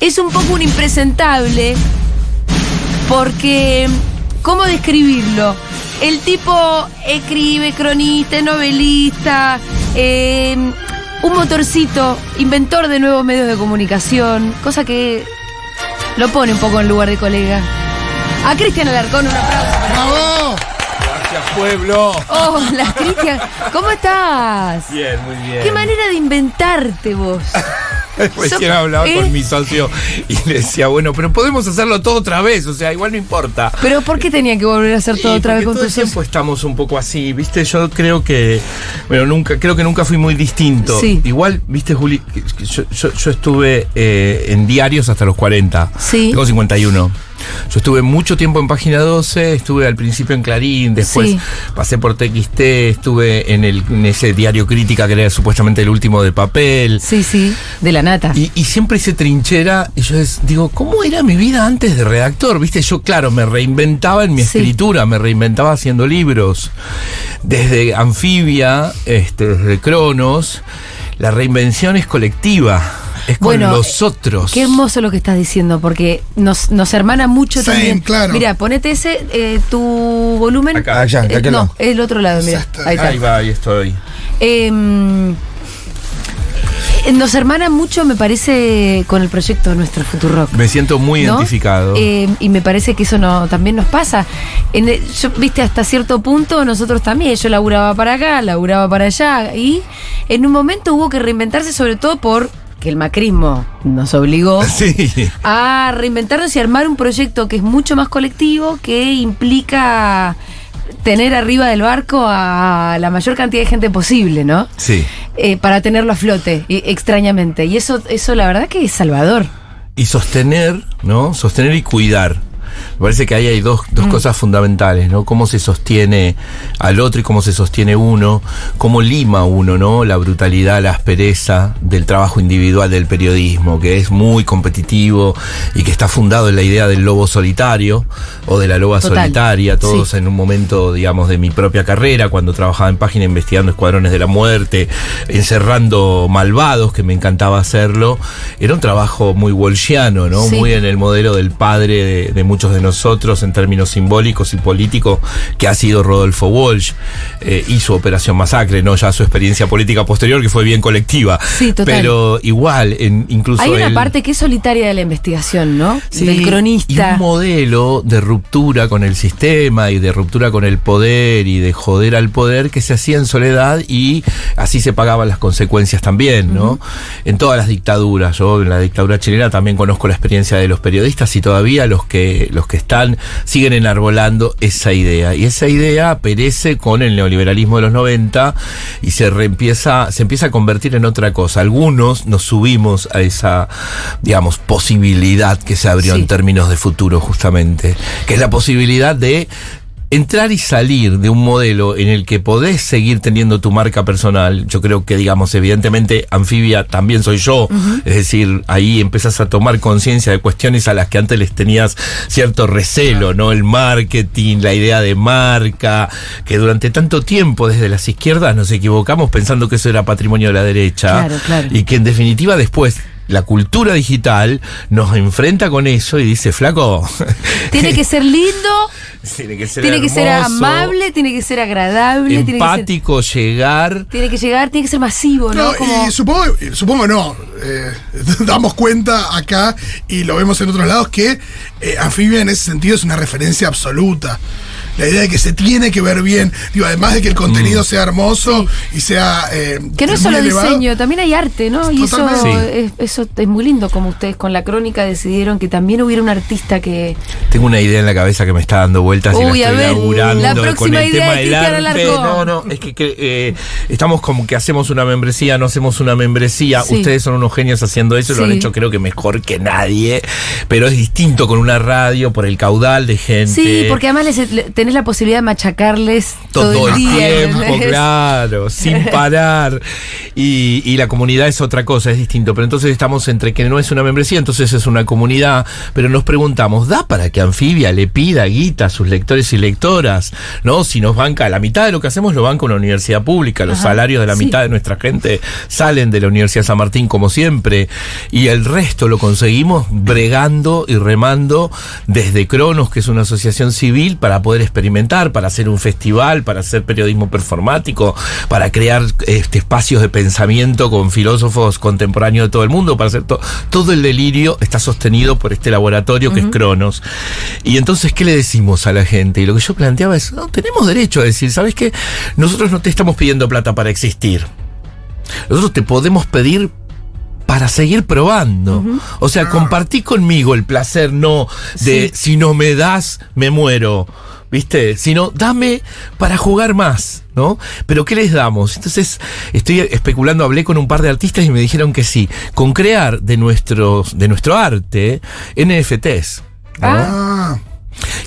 es un poco un impresentable porque, ¿cómo describirlo? El tipo escribe, cronista, novelista, eh, un motorcito, inventor de nuevos medios de comunicación, cosa que lo pone un poco en lugar de colega. A Cristian Alarcón un aplauso. ¡Bravo! Gracias, pueblo. Hola, Cristian. ¿Cómo estás? Bien, muy bien. Qué manera de inventarte vos. Recién hablaba ¿Eh? con mi socio y le decía, bueno, pero podemos hacerlo todo otra vez, o sea, igual no importa. Pero ¿por qué tenía que volver a hacer todo otra vez con todo tu el socio? tiempo estamos un poco así, viste, yo creo que, bueno, nunca, creo que nunca fui muy distinto. Sí. Igual, viste, Juli, yo- yo estuve eh, en diarios hasta los 40. Sí. Tengo 51. Yo estuve mucho tiempo en Página 12, estuve al principio en Clarín, después Sí. pasé por TXT, estuve en, el, en ese diario Crítica que era supuestamente el último de papel. Sí, sí, de la nata. Y, y siempre hice trinchera y yo es- digo, ¿cómo era mi vida antes de redactor? Viste, yo claro, me reinventaba en mi Sí. escritura, me reinventaba haciendo libros. Desde Anfibia, este, desde Cronos, la reinvención es colectiva, es con Bueno, los otros. Qué hermoso lo que estás diciendo, porque nos, nos hermana mucho Same, también. claro. Mira, ponete ese, eh, tu volumen. Acá. Allá, Eh, aquel no, el otro lado, mira. Ahí. Ahí va, ahí estoy. Em, eh, nos hermana mucho, me parece, con el proyecto de nuestro Futurock. Me siento muy ¿no? identificado. Eh, y me parece que eso no, también nos pasa. En el- yo, viste, hasta cierto punto nosotros también. Yo laburaba para acá, laburaba para allá. Y en un momento hubo que reinventarse, sobre todo por que el macrismo nos obligó sí. a reinventarnos y armar un proyecto que es mucho más colectivo, que implica tener arriba del barco a la mayor cantidad de gente posible, ¿no? Sí. Eh, para tenerlo a flote, y- extrañamente. Y eso, eso la verdad que es salvador. y sostener, ¿no? Sostener y cuidar. Me parece que ahí hay dos, Mm. dos cosas fundamentales, ¿no? Cómo se sostiene al otro y cómo se sostiene uno, cómo lima uno, ¿no? La brutalidad, la aspereza del trabajo individual del periodismo, que es muy competitivo y que está fundado en la idea del lobo solitario o de la loba Total. solitaria, todos Sí. en un momento, digamos, de mi propia carrera, cuando trabajaba en página investigando escuadrones de la muerte, encerrando malvados, que me encantaba hacerlo. Era un trabajo muy walshiano, ¿no? Sí. Muy en el modelo del padre de, de muchos de nosotros en términos simbólicos y políticos, que ha sido Rodolfo Walsh, eh, y su Operación Masacre, ¿no? Ya su experiencia política posterior, que fue bien colectiva. Sí, total. Pero igual, en, incluso Hay una parte que es solitaria de la investigación, ¿no? Sí, Del Y cronista. un modelo de ruptura con el sistema y de ruptura con el poder y de joder al poder que se hacía en soledad y así se pagaban las consecuencias también, ¿no? En todas las dictaduras. Yo en la dictadura chilena también conozco la experiencia de los periodistas y todavía los que, los que están siguen enarbolando esa idea. Y esa idea perece con el neoliberalismo de los 90 y se reempieza, se empieza a convertir en otra cosa. Algunos nos subimos a esa, digamos, posibilidad que se abrió Sí. en términos de futuro, justamente, que es la posibilidad de entrar y salir de un modelo en el que podés seguir teniendo tu marca personal. Yo creo que, digamos, evidentemente, anfibia también soy yo. Es decir, ahí empezás a tomar conciencia de cuestiones a las que antes les tenías cierto recelo, ¿no? El marketing, la idea de marca, que durante tanto tiempo desde las izquierdas nos equivocamos pensando que eso era patrimonio de la derecha. Claro, claro. Y que en definitiva después la cultura digital nos enfrenta con eso y dice, flaco, Tiene que ser lindo, tiene que ser, tiene que ser amable, tiene que ser agradable, tiene que, ser- empático, llegar. tiene que llegar, tiene que ser masivo, ¿no? No, Como- y supongo, supongo no. eh, damos cuenta acá y lo vemos en otros lados que eh, Anfibia en ese sentido es una referencia absoluta. La idea de que se tiene que ver bien, digo, además de que el contenido sea hermoso y sea. eh, Que no es solo elevado. diseño, también hay arte, ¿no? Y eso es, eso es muy lindo, como ustedes con la crónica decidieron que también hubiera un artista que... Tengo una idea en la cabeza que me está dando vueltas y la a estoy ver, laburando la con próxima el idea tema de del arte. No, no, es que, que, eh, estamos como que hacemos una membresía, no hacemos una membresía. Sí. Ustedes son unos genios haciendo eso, y lo han Sí. hecho creo que mejor que nadie. Pero es distinto con una radio por el caudal de gente. Sí, porque además les- le- tenés la posibilidad de machacarles todo, todo, el día. tiempo, claro, sin parar. Y, y la comunidad es otra cosa, es distinto. Pero entonces estamos entre que no es una membresía, entonces es una comunidad. Pero nos preguntamos, ¿da para que Anfibia le pida guita a sus lectores y lectoras? ¿No? Si nos banca, la mitad de lo que hacemos lo banca una universidad pública, los Ajá, salarios de la sí. mitad de nuestra gente salen de la Universidad San Martín como siempre. Y el resto lo conseguimos bregando y remando desde Cronos, que es una asociación civil, para poder experimentar, para hacer un festival, para hacer periodismo performático, para crear este, espacios de pensamiento con filósofos contemporáneos de todo el mundo, para hacer to- todo el delirio está sostenido por este laboratorio que es Cronos. Y entonces, ¿qué le decimos a la gente? Y lo que yo planteaba es, no, tenemos derecho a decir, ¿sabes qué? Nosotros no te estamos pidiendo plata para existir. Nosotros te podemos pedir para seguir probando. O sea, compartí conmigo el placer no de Sí. si no me das, me muero. ¿Viste? Sino dame para jugar más, ¿no? Pero ¿qué les damos? Entonces, estoy especulando, hablé con un par de artistas y me dijeron que sí, con crear de nuestros, de nuestro arte NFTs. ¿no? Ah,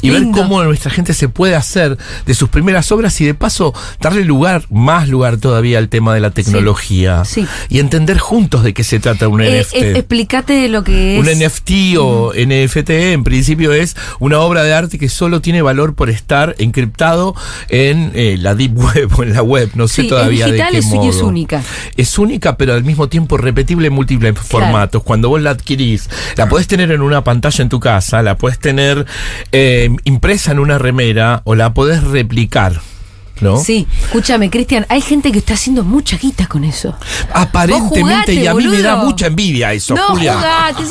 y ver Lindo. cómo nuestra gente se puede hacer de sus primeras obras y de paso darle lugar, más lugar todavía al tema de la tecnología Sí. y entender juntos de qué se trata un Eh, NFT. eh, explícate lo que es. Un NFT o NFT en principio es una obra de arte que solo tiene valor por estar encriptado en eh, la deep web o en la web, no sé Sí, es todavía digital, de qué es- y modo. es única. Es única, pero al mismo tiempo repetible en múltiples formatos. Cuando vos la adquirís, la podés tener en una pantalla en tu casa, la podés tener eh, impresa en una remera o la podés replicar. ¿No? Sí, escúchame, Cristian, hay gente que está haciendo mucha guita con eso. Aparentemente, jugate, y a mí me da mucha envidia eso, no, Julia. jugate,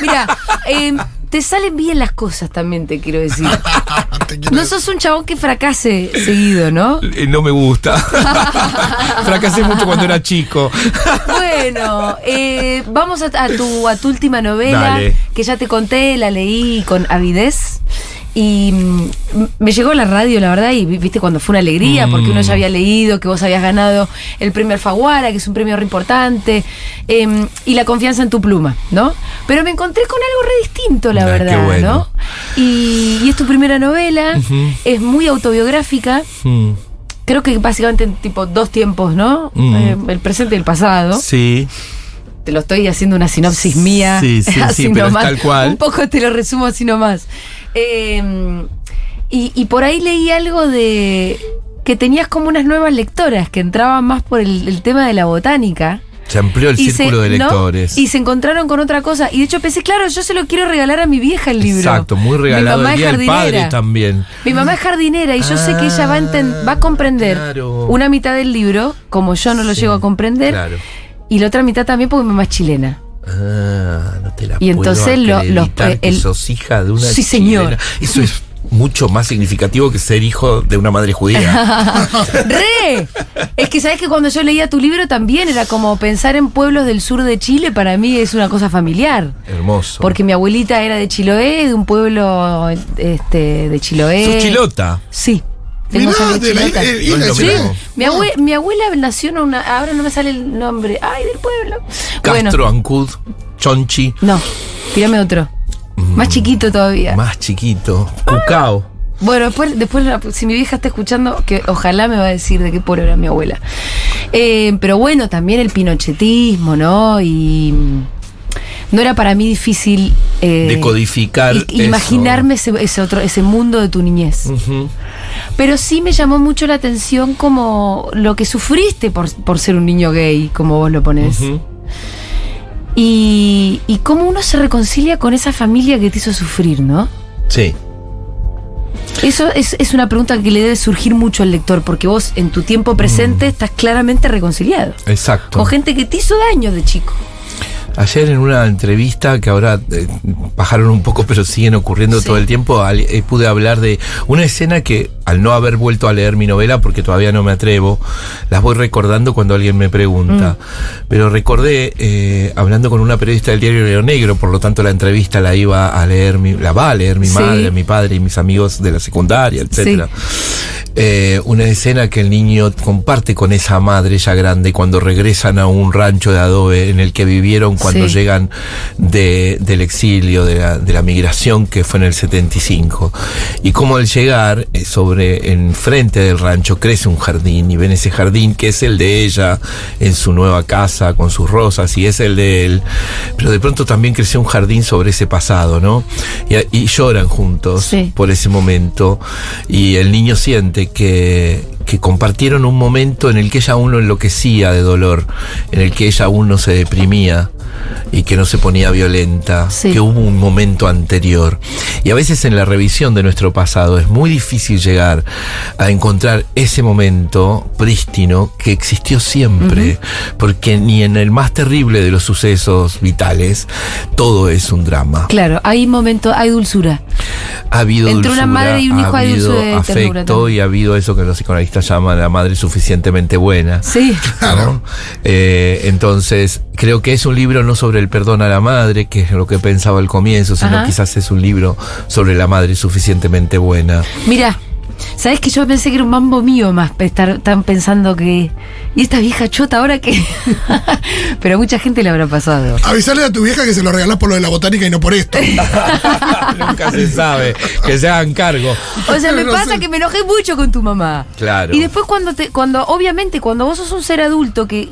mira, eh, te salen bien las cosas también, te quiero decir. te quiero No sos un chabón que fracase seguido, ¿no? Eh, No me gusta. Fracasé mucho cuando era chico. Bueno, eh, vamos a, a tu, a tu última novela, Dale. que ya te conté, la leí con avidez. Y mm, me llegó a la radio, la verdad, y vi- viste cuando fue una alegría, porque uno ya había leído que vos habías ganado el premio Alfaguara, que es un premio re importante, em, y la confianza en tu pluma, ¿no? Pero me encontré con algo re distinto, la Ah, verdad, bueno. ¿no? Y, y es tu primera novela, es muy autobiográfica, Mm, creo que básicamente en tipo dos tiempos, ¿no? Mm. Eh, el presente y el pasado Sí. te lo estoy haciendo una sinopsis mía. Sí, sí, sí, pero es tal cual. Un poco te lo resumo así nomás. Eh, y, y por ahí leí algo de que tenías como unas nuevas lectoras que entraban más por el, el tema de la botánica. Se amplió el círculo se- de ¿no? lectores. Y se encontraron con otra cosa. Y de hecho pensé, claro, yo se lo quiero regalar a mi vieja el libro. Exacto, muy Mi regalado. mamá El es día del padre jardinera. también. Mi mamá es jardinera y yo sé que ella va a, enten- va a comprender Ah, Claro. una mitad del libro, como yo no lo Sí, llego a comprender, Claro. y la otra mitad también porque mi mamá es chilena. Ah, no te la Y entonces puedo lo- los- que el- sos hija de una Sí, señor. Eso es mucho más significativo que ser hijo de una madre judía. ¡Re! Es que sabes que cuando yo leía tu libro también era como pensar en pueblos del sur de Chile, para mí es una cosa familiar. Hermoso. Porque mi abuelita era de Chiloé, de un pueblo este, de Chiloé. sos chilota. Sí. Tengo Mirá, sangre de la eh, Sí, mi, abue- mi abuela nació en una. Ahora no me sale el nombre. ¡Ay, del pueblo! Castro, Ancud, Chonchi. Bueno, no, tírame otro. Más chiquito todavía. Mm. Más chiquito. Cucao. Bueno, después, después si mi vieja está escuchando, que ojalá me va a decir de qué pueblo era mi abuela. Eh, pero bueno, también el pinochetismo, ¿no? Y mm, no era para mí difícil eh, Decodificar eso. imaginarme ese, ese otro, ese mundo de tu niñez. Pero sí me llamó mucho la atención como lo que sufriste por, por ser un niño gay, como vos lo ponés. Ujú. y, y cómo uno se reconcilia con esa familia que te hizo sufrir, ¿no? Sí. Eso es, es una pregunta que le debe surgir mucho al lector, porque vos en tu tiempo presente estás claramente reconciliado. Exacto. Con gente que te hizo daño de chico. Ayer en una entrevista que ahora eh, bajaron un poco pero siguen ocurriendo Sí. todo el tiempo, al- eh, pude hablar de una escena que al no haber vuelto a leer mi novela, porque todavía no me atrevo, las voy recordando cuando alguien me pregunta. Mm. Pero recordé, eh, hablando con una periodista del diario Río Negro, por lo tanto la entrevista la iba a leer, mi, la va a leer mi Sí. madre, mi padre y mis amigos de la secundaria, etcétera. Eh, una escena que el niño comparte con esa madre ya grande cuando regresan a un rancho de adobe en el que vivieron cuando Sí. llegan de- del exilio, de la, de la migración que fue en el 75. Y como al llegar eh, sobre, enfrente del rancho, crece un jardín y ven ese jardín que es el de ella en su nueva casa con sus rosas y es el de él. Pero de pronto también creció un jardín sobre ese pasado, ¿no? Y, y lloran juntos Sí. por ese momento y el niño siente que, que compartieron un momento en el que ella aún no enloquecía de dolor, en el que ella aún no se deprimía y que no se ponía violenta, Sí. que hubo un momento anterior. Y a veces en la revisión de nuestro pasado es muy difícil llegar a encontrar ese momento prístino que existió siempre, porque ni en el más terrible de los sucesos vitales todo es un drama. Claro, hay momento, hay dulzura. Ha habido Entre una dulzura, madre y un hijo ha hay habido dulzura de afecto y ha habido eso que los psicoanalistas llaman la madre suficientemente buena. Sí. ¿no? Eh, entonces, creo que es un libro no sobre el perdón a la madre, que es lo que pensaba al comienzo, sino Ajá. quizás es un libro sobre la madre suficientemente buena. Mira, ¿sabes que yo pensé que era un mambo mío más estar tan pensando que. ¿Y esta vieja chota ahora que.? Pero a mucha gente le habrá pasado. Avisarle a tu vieja que se lo regalás por lo de la botánica y no por esto. Nunca se sabe, que se hagan cargo. O sea, me No pasa sé. que me enojé mucho con tu mamá. Claro. Y después cuando te, cuando, obviamente, cuando vos sos un ser adulto que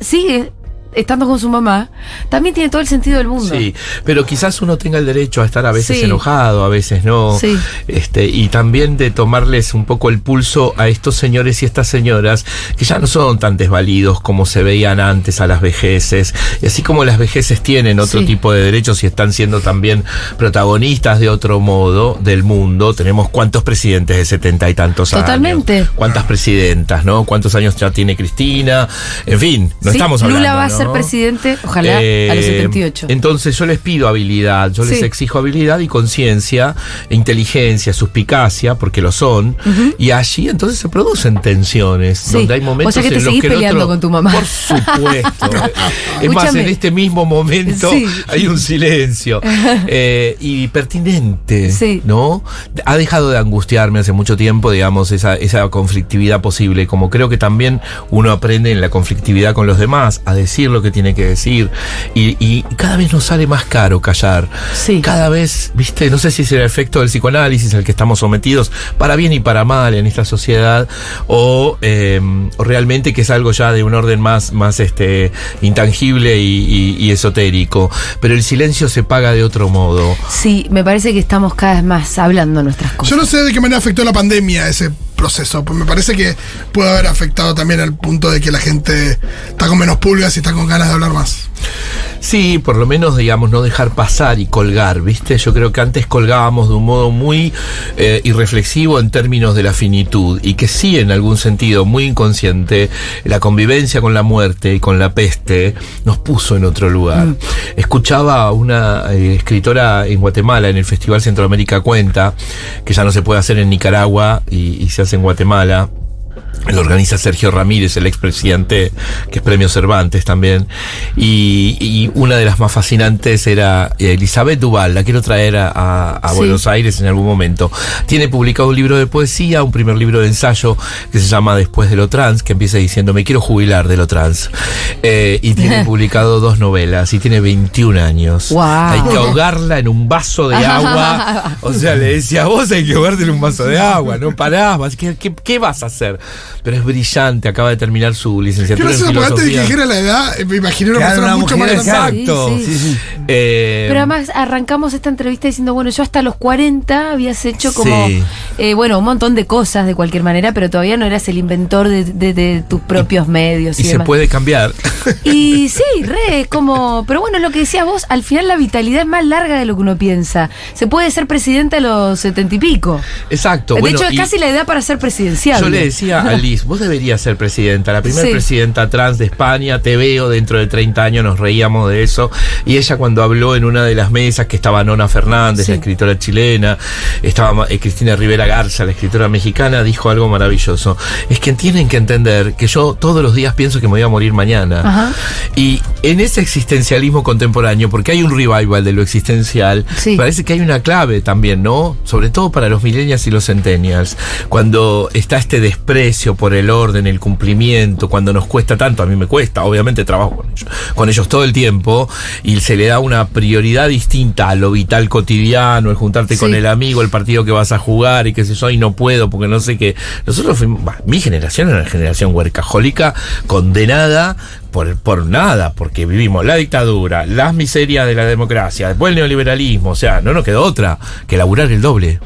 sigue estando con su mamá, también tiene todo el sentido del mundo. Sí, pero quizás uno tenga el derecho a estar a veces Sí. enojado, a veces no. Sí. Este, y también de tomarles un poco el pulso a estos señores y estas señoras que ya no son tan desvalidos como se veían antes a las vejeces. Y así como las vejeces tienen otro Sí. tipo de derechos y están siendo también protagonistas de otro modo del mundo, tenemos cuántos presidentes de setenta y tantos Totalmente. años. Cuántas presidentas, ¿no? ¿Cuántos años ya tiene Cristina? En fin, no estamos hablando. Lula va ser presidente, ojalá, a los Eh, 78. Entonces yo les pido habilidad, yo les Sí. exijo habilidad y conciencia, e inteligencia, suspicacia, porque lo son, y allí entonces se producen tensiones, Sí. donde hay momentos O sea que te en los que el peleando otro- con tu mamá. Por supuesto. es más, en este mismo momento Sí. hay un silencio eh, y pertinente, Sí. ¿no? Ha dejado de angustiarme hace mucho tiempo, digamos, esa, esa conflictividad posible, como creo que también uno aprende en la conflictividad con los demás a decir lo que tiene que decir y, y cada vez nos sale más caro callar. Sí. Cada vez, viste, no sé si es el efecto del psicoanálisis al que estamos sometidos, para bien y para mal en esta sociedad, o, eh, o realmente que es algo ya de un orden más, más este, intangible y, y- y esotérico. Pero el silencio se paga de otro modo. Sí, me parece que estamos cada vez más hablando nuestras cosas. Yo no sé de qué manera afectó la pandemia ese proceso. Pues me parece que puede haber afectado también al punto de que la gente está con menos pulgas y está con ganas de hablar más. Sí, por lo menos, digamos, no dejar pasar y colgar, ¿viste? Yo creo que antes colgábamos de un modo muy eh, irreflexivo en términos de la finitud y que sí, en algún sentido muy inconsciente, la convivencia con la muerte y con la peste nos puso en otro lugar. Escuchaba a una eh, escritora en Guatemala, en el Festival Centroamérica Cuenta, que ya no se puede hacer en Nicaragua y, y se hace en Guatemala. Lo organiza Sergio Ramírez, el expresidente, que es premio Cervantes también. Y, y una de las más fascinantes era eh, Elizabeth Duval, la quiero traer a, a- a Sí. Buenos Aires en algún momento. Tiene publicado un libro de poesía, un primer libro de ensayo que se llama Después de lo trans, que empieza diciendo me quiero jubilar de lo trans. Eh, y tiene publicado dos novelas y tiene 21 años. Guau. Hay que ahogarla en un vaso de agua. O sea, le decía, vos hay que ahogarte en un vaso de agua, no parás, vas- ¿qué, qué, qué vas a hacer? Pero es brillante, acaba de terminar su licenciatura en gracioso, porque antes de que filosofía. dijera la edad, eh, me imaginé una Claro, persona una mucho más grande. Exacto. Sí, sí. Eh, Pero además arrancamos esta entrevista diciendo, bueno, yo hasta los 40 habías hecho como, Sí. eh, bueno, un montón de cosas de cualquier manera, pero todavía no eras el inventor de, de- de tus propios medios. Y, y se demás. puede cambiar. Y sí, re, como, pero bueno, lo que decías vos, al final la vitalidad es más larga de lo que uno piensa. Se puede ser presidente a los setenta y pico. Exacto. de bueno, hecho, es casi la edad para ser presidencial. Yo le decía a Liz, vos deberías ser presidenta, la primera Sí. presidenta trans de España, te veo dentro de 30 años, nos reíamos de eso. Y ella cuando habló en una de las mesas que estaba Nona Fernández, Sí. la escritora chilena, estaba eh, Cristina Rivera Garza, la escritora mexicana, dijo algo maravilloso. Es que tienen que entender que yo todos los días pienso que me voy a morir mañana. Ajá. Y en ese existencialismo contemporáneo, porque hay un revival de lo existencial, Sí. parece que hay una clave también, ¿no? Sobre todo para los millennials y los centennials, cuando está este desprecio por el orden, el cumplimiento, cuando nos cuesta tanto, a mí me cuesta, obviamente trabajo con ellos, con ellos todo el tiempo, y se le da una prioridad distinta a lo vital cotidiano, el juntarte con el amigo, el partido que vas a jugar y qué sé yo, y no puedo porque no sé qué. Nosotros fuimos, bah, mi generación era una generación huercajólica condenada por, por nada, porque vivimos la dictadura, las miserias de la democracia, después el neoliberalismo, o sea, no nos quedó otra que laburar el doble.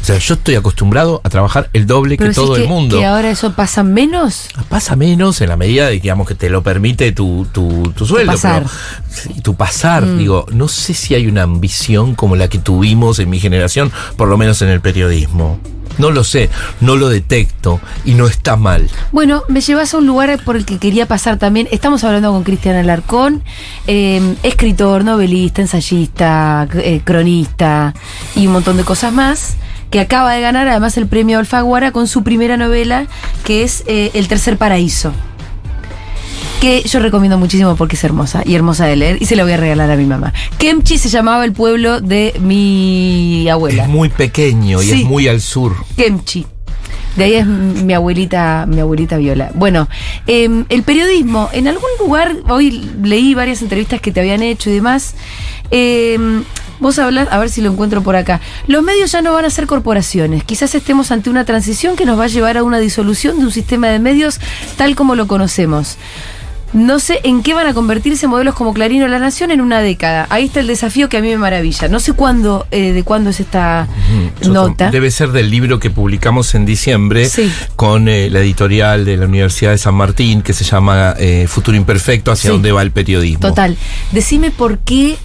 O sea, yo estoy acostumbrado a trabar el doble Pero que todo que, el mundo. que ahora eso pasa menos. Pasa menos en la medida de que, digamos, que te lo permite tu, tu, tu sueldo. pasar. pero- tu pasar. Digo, no sé si hay una ambición como la que tuvimos en mi generación, por lo menos en el periodismo. No lo sé, no lo detecto y no está mal. Bueno, me llevas a un lugar por el que quería pasar también. Estamos hablando con Cristian Alarcón, eh, escritor, novelista, ensayista, eh, cronista y un montón de cosas más, que acaba de ganar además el premio Alfaguara con su primera novela, que es eh, El Tercer Paraíso. Que yo recomiendo muchísimo porque es hermosa y hermosa de leer y se la voy a regalar a mi mamá. Kemchi se llamaba el pueblo de mi abuela. Es muy pequeño y Sí. es muy al sur. Kemchi. De ahí es mi abuelita, mi abuelita Viola. Bueno, eh, el periodismo, en algún lugar, hoy leí varias entrevistas que te habían hecho y demás. eh, vos hablas, a ver si lo encuentro por acá. Los medios ya no van a ser corporaciones. Quizás estemos ante una transición que nos va a llevar a una disolución de un sistema de medios tal como lo conocemos. No sé en qué van a convertirse modelos como Clarín o La Nación en una década. Ahí está el desafío que a mí me maravilla. No sé cuándo, eh, de cuándo es esta nota. Debe ser del libro que publicamos en diciembre Sí. con eh, la editorial de la Universidad de San Martín que se llama eh, Futuro Imperfecto, hacia Sí. dónde va el periodismo. Total. Decime por qué.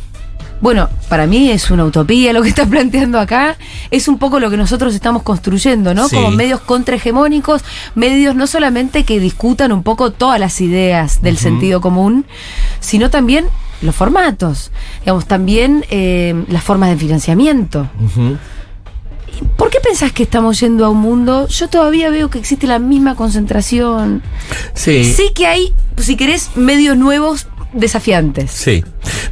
Bueno, para mí es una utopía lo que estás planteando acá. Es un poco lo que nosotros estamos construyendo, ¿no? Sí. Como medios contrahegemónicos, medios no solamente que discutan un poco todas las ideas del sentido común, sino también los formatos, digamos, también eh, las formas de financiamiento. ¿Por qué pensás que estamos yendo a un mundo? Yo todavía veo que existe la misma concentración. Sí. Sí que hay, si querés, medios nuevos desafiantes. Sí.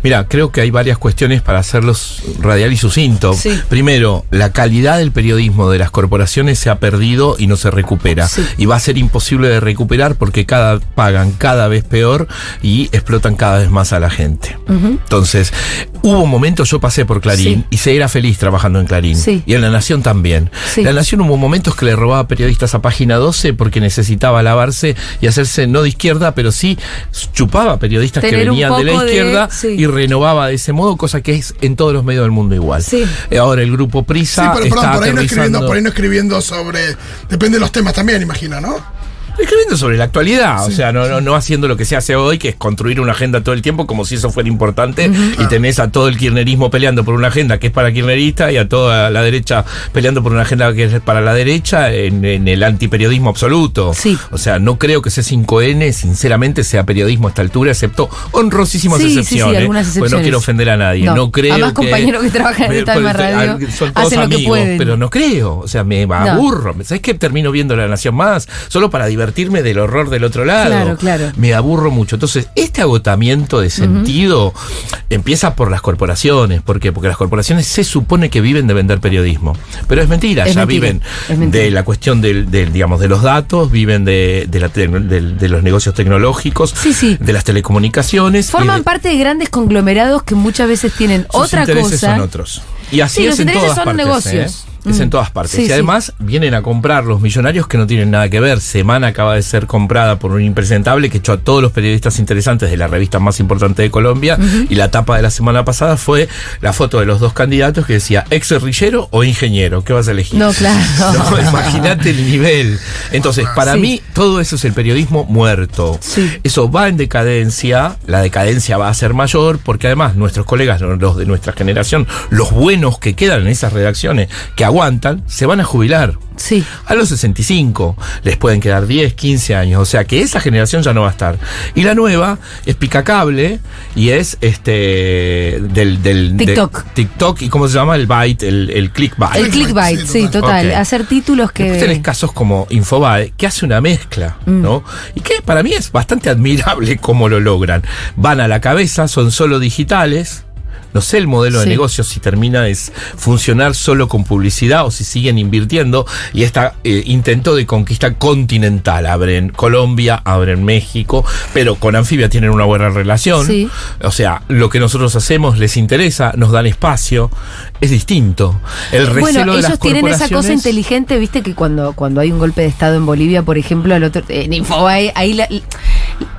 Mira, creo que hay varias cuestiones para hacerlos radial y sucinto. Sí. Primero, la calidad del periodismo de las corporaciones se ha perdido y no se recupera. Sí. Y va a ser imposible de recuperar porque cada pagan cada vez peor y explotan cada vez más a la gente. Entonces, hubo momentos, yo pasé por Clarín Sí. y se era feliz trabajando en Clarín. Sí. Y en La Nación también. Sí. La Nación hubo momentos que le robaba periodistas a página 12 porque necesitaba lavarse y hacerse no de izquierda, pero sí chupaba periodistas que Tener venían de la de- izquierda sí. y renovaba de ese modo, cosa que es en todos los medios del mundo igual. Sí. Eh, Ahora el grupo Sí, Prisa pero está perdón, por ahí, no escribiendo, por ahí no escribiendo sobre. Depende de los temas también, imagino, ¿no? Escribiendo sobre la actualidad, o sea, no, no, no haciendo lo que se hace hoy, que es construir una agenda todo el tiempo como si eso fuera importante, y tenés a todo el kirchnerismo peleando por una agenda que es para kirchnerista y a toda la derecha peleando por una agenda que es para la derecha en, en el antiperiodismo absoluto. Sí. O sea, no creo que C5N, sinceramente, sea periodismo a esta altura, excepto honrosísimas Sí, sí, sí, excepciones. algunas Porque no excepciones. quiero ofender a nadie. No. No, creo Además, que. compañeros que trabajan en esta pues, radio Son todos amigos, pero no creo. O sea, me aburro. ¿Sabes qué? Termino viendo La Nación Más solo para divertirme del horror del otro lado. Claro, claro. Me aburro mucho. Entonces, este agotamiento de sentido empieza por las corporaciones. ¿Por qué? Porque las corporaciones se supone que viven de vender periodismo. Pero es mentira. Es ya mentira, viven es de la cuestión del, del, digamos, de los datos, viven de, de, la del- de los negocios tecnológicos, Sí, sí. de las telecomunicaciones. Forman de- parte de grandes conglomerados que muchas veces tienen sus otra intereses cosa. son otros. Y así Sí, los es en intereses todas son partes. negocios. ¿eh? Es Mm. en todas partes. Sí, y sí. además vienen a comprar los millonarios que no tienen nada que ver. Semana acaba de ser comprada por un impresentable que echó a todos los periodistas interesantes de la revista más importante de Colombia. Y la tapa de la semana pasada fue la foto de los dos candidatos que decía ex guerrillero o ingeniero. ¿Qué vas a elegir? No, claro. No, Imagínate el nivel. Entonces, para Sí. mí, todo eso es el periodismo muerto. Sí. Eso va en decadencia, la decadencia va a ser mayor, porque además nuestros colegas, los de nuestra generación, los buenos que quedan en esas redacciones, que aguantan, se van a jubilar. Sí. A los 65 les pueden quedar 10, 15 años, o sea que esa generación ya no va a estar. Y la nueva es picacable y es este del, del de- TikTok. TikTok y cómo se llama el byte, el, el clickbait. El clickbait, Sí, sí, total. Hacer títulos Después tenés que. casos como Infobae, que hace una mezcla, Mm. ¿no? Y que para mí es bastante admirable cómo lo logran. Van a la cabeza, son solo digitales, no sé el modelo de negocio si termina es funcionar solo con publicidad o si siguen invirtiendo. Y esta eh, intento de conquista continental. Abren Colombia abren México pero con Anfibia tienen una buena relación. Sí. o sea lo que nosotros hacemos les interesa nos dan espacio es distinto el recelo Bueno, de las ellos tienen esa cosa inteligente, viste, que cuando, cuando hay un golpe de Estado en Bolivia, por ejemplo, el otro, en Infobae, ahí, la-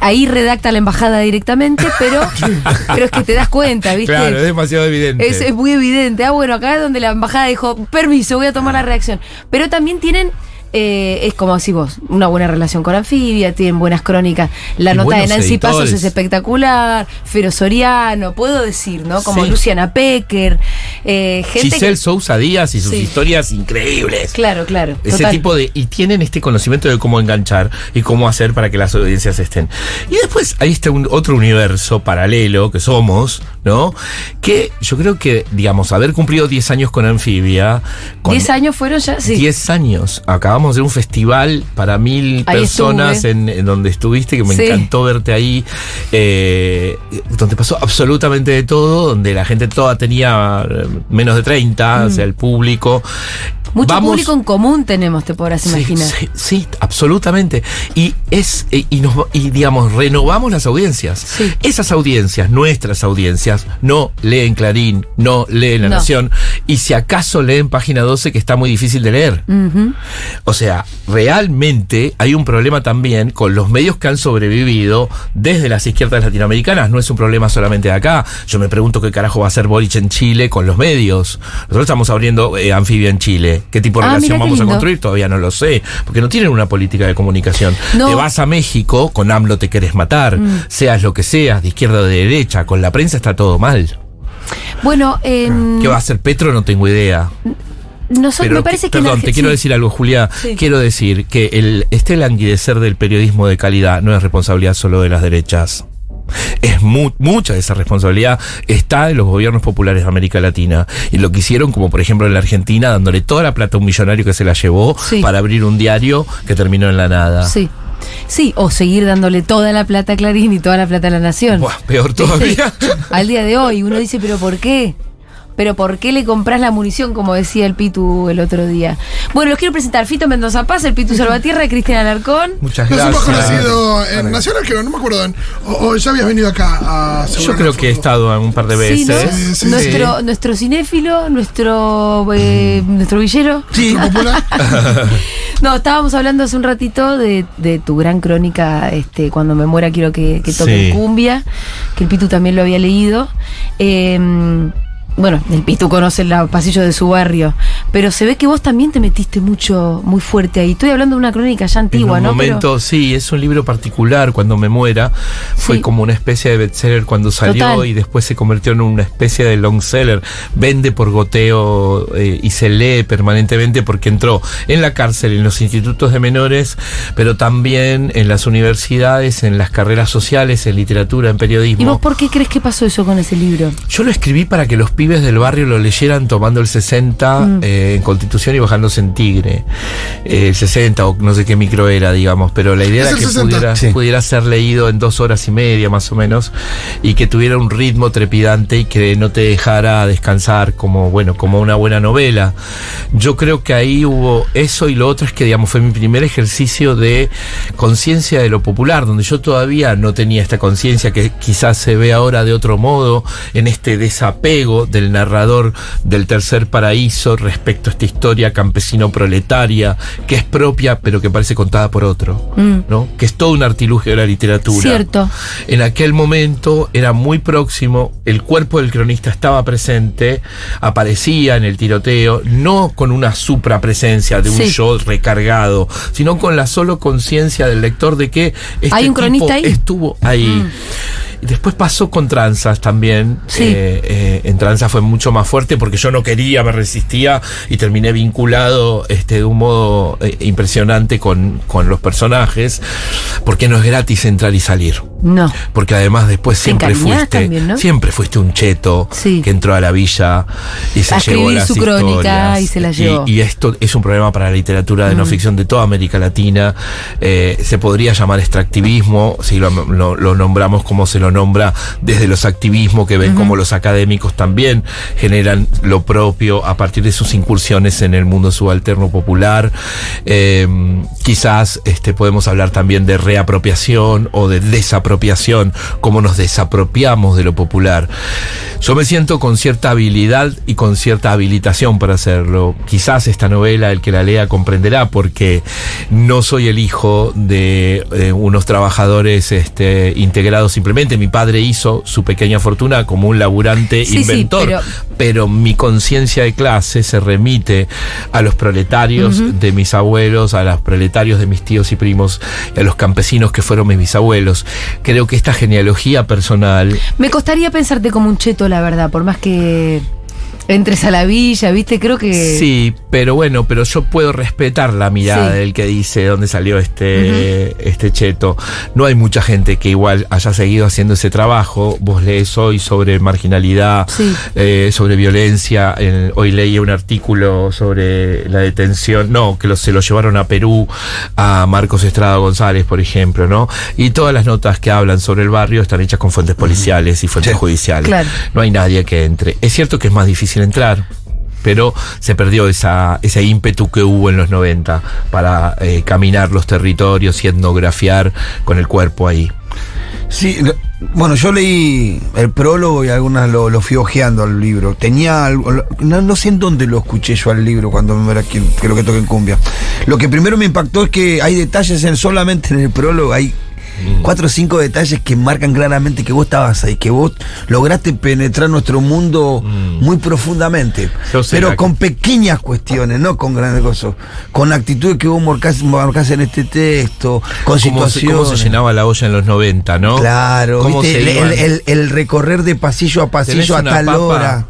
ahí redacta la embajada directamente, pero, pero es que te das cuenta, viste. claro es demasiado evidente Es, es muy evidente. Ah, bueno, acá es donde la embajada dijo, permiso, voy a tomar la reacción. Pero también tienen, eh, es como decís vos, una buena relación con Anfibia, tienen buenas crónicas. La Y nota de Nancy Pasos es espectacular, Fero Soriano, puedo decir, ¿no? Como Sí. Luciana Pecker, eh, gente Giselle que- Sousa Díaz y sus Sí. historias increíbles Claro, claro. Ese total. tipo de. Y tienen este conocimiento de cómo enganchar y cómo hacer para que las audiencias estén. Y después hay este un- otro universo paralelo que somos, ¿no? Que yo creo que, digamos, haber cumplido 10 años con Anfibia. Con 10 años fueron ya, sí. 10 años. Acabamos de un festival para mil Ahí personas en, en donde estuviste, que me Sí. encantó verte ahí. eh, donde pasó absolutamente de todo, donde la gente toda tenía eh, menos de 30, o sea, el público. Mm. Mucho Vamos- público en común tenemos, te podrás imaginar. Sí, sí, absolutamente. Y es y, y nos y digamos renovamos las audiencias. Sí. Esas audiencias, nuestras audiencias, no leen Clarín, no leen La No. Nación y si acaso leen Página 12 que está muy difícil de leer. Ujú. O sea, realmente hay un problema también con los medios que han sobrevivido desde las izquierdas latinoamericanas. No es un problema solamente de acá. Yo me pregunto qué carajo va a hacer Boric en Chile con los medios. Nosotros estamos abriendo eh, Anfibia en Chile. ¿Qué tipo de Ah, relación vamos a construir? Todavía no lo sé. Porque no tienen una política de comunicación. No. Te vas a México, con AMLO te querés matar. Mm. Seas lo que seas, de izquierda o de derecha. Con la prensa está todo mal. Bueno, em, ¿Qué va a hacer Petro? No tengo idea. Nosotros, me parece que... perdón, te quiero decir algo, Julia. Sí. Quiero decir que el, este languidecer del periodismo de calidad no es responsabilidad solo de las derechas. Es mu- mucha de esa responsabilidad está en los gobiernos populares de América Latina. Y lo que hicieron, como por ejemplo en la Argentina, dándole toda la plata a un millonario que se la llevó Sí. para abrir un diario que terminó en la nada. Sí. Sí, o seguir dándole toda la plata a Clarín y toda la plata a la Nación. Buah, peor todavía. Al día de hoy, uno dice, ¿pero por qué? ¿Pero por qué le compras la munición, como decía el Pitu el otro día? Bueno, los quiero presentar. Fito Mendoza Paz, el Pitu Salvatierra, Cristian Alarcón. Muchas Nos hemos gracias. conocido en Nacional, creo, no me acuerdo. O, o ya habías venido acá a Yo creo que he estado un par de Sí, veces. ¿no? Sí, sí, nuestro, nuestro cinéfilo, nuestro, eh, nuestro villero. Sí. Popular. No, estábamos hablando hace un ratito de, de tu gran crónica, este, cuando me muera quiero que, que toque Sí. cumbia, que el Pitu también lo había leído. Eh, bueno, el Pitu conoce el pasillo de su barrio, pero se ve que vos también te metiste mucho, muy fuerte ahí. Estoy hablando de una crónica ya antigua, en un ¿no? Pero- momento, sí, es un libro particular. Cuando me muera, fue Sí. como una especie de bestseller cuando salió Total. y después se convirtió en una especie de long seller. Vende por goteo eh, y se lee permanentemente porque entró en la cárcel, en los institutos de menores, pero también en las universidades, en las carreras sociales, en literatura, en periodismo. ¿Y vos por qué crees que pasó eso con ese libro? Yo lo escribí para que los pibes del barrio lo leyeran tomando el 60 Mm. eh, en Constitución y bajándose en Tigre. Eh, el 60 o no sé qué micro era, digamos, pero la idea Es era que 60. pudiera, Sí. pudiera ser leído en dos horas y media más o menos y que tuviera un ritmo trepidante y que no te dejara descansar como, bueno, como una buena novela. Yo creo que ahí hubo eso y lo otro es que, digamos, fue mi primer ejercicio de conciencia de lo popular, donde yo todavía no tenía esta conciencia que quizás se ve ahora de otro modo, en este desapego del narrador del tercer paraíso respecto a esta historia campesino-proletaria, que es propia pero que parece contada por otro, Mm. ¿no? Que es todo un artilugio de la literatura. Cierto. En aquel momento era muy próximo, el cuerpo del cronista estaba presente, aparecía en el tiroteo, no con una suprapresencia de un Sí. yo recargado, sino con la solo conciencia del lector de que este Hay un tipo cronista ahí. estuvo ahí. Mm. Después pasó con Tranzas también. Sí. Eh, eh, en Tranzas fue mucho más fuerte porque yo no quería, me resistía y terminé vinculado este, de un modo eh, impresionante con, con los personajes, porque no es gratis entrar y salir. No. Porque además después siempre fuiste, también, ¿no? siempre fuiste un cheto Sí. que entró a la villa y se A llevó las su crónica y se la llevó. Y, esto es un problema para la literatura de no ficción de toda América Latina. Eh, se podría llamar extractivismo si lo, lo- lo nombramos como se lo nombra desde los activismos que ven como los académicos también generan lo propio a partir de sus incursiones en el mundo subalterno popular. Eh, quizás este, podemos hablar también de reapropiación o de desapropiación, cómo nos desapropiamos de lo popular. Yo me siento con cierta habilidad y con cierta habilitación para hacerlo. Quizás esta novela, el que la lea comprenderá, porque no soy el hijo de eh, unos trabajadores este, integrados simplemente. Mi padre hizo su pequeña fortuna como un laburante Sí, sí, inventor, pero- pero mi conciencia de clase se remite a los proletarios de mis abuelos, a los proletarios de mis tíos y primos, a los campesinos que fueron mis bisabuelos. Creo que esta genealogía personal Me costaría pensarte como un cheto, la verdad, por más que entres a la villa, ¿viste? Creo que. Sí, pero bueno, pero yo puedo respetar la mirada Sí. del que dice de dónde salió este, este cheto. No hay mucha gente que igual haya seguido haciendo ese trabajo. Vos lees hoy sobre marginalidad, Sí. eh, sobre violencia. En- hoy leí un artículo sobre la detención, no, que lo- se lo llevaron a Perú, a Marcos Estrada González, por ejemplo, ¿no? Y todas las notas que hablan sobre el barrio están hechas con fuentes policiales y fuentes Sí. judiciales. Claro. No hay nadie que entre. Es cierto que es más difícil entrar, pero se perdió ese ímpetu que hubo en los 90 para eh, caminar los territorios y etnografiar con el cuerpo ahí. Sí, bueno, yo leí el prólogo y algunas lo, lo fui ojeando al libro. Tenía algo, no, sé en dónde lo escuché yo al libro cuando me era que, creo que toqué en cumbia. Lo que primero me impactó es que hay detalles en solamente en el prólogo, hay Mm. cuatro o cinco detalles que marcan claramente que vos estabas ahí, que vos lograste penetrar nuestro mundo muy profundamente. Mm. Yo sé Pero con pequeñas cuestiones, no con grandes cosas. Con actitudes que vos marcás, marcás en este texto, con ¿Cómo se, situaciones. cómo se llenaba la olla en los 90, no? Claro, ¿Cómo ¿viste? se El, iban? el- el- el recorrer de pasillo a pasillo a tal papa, hora.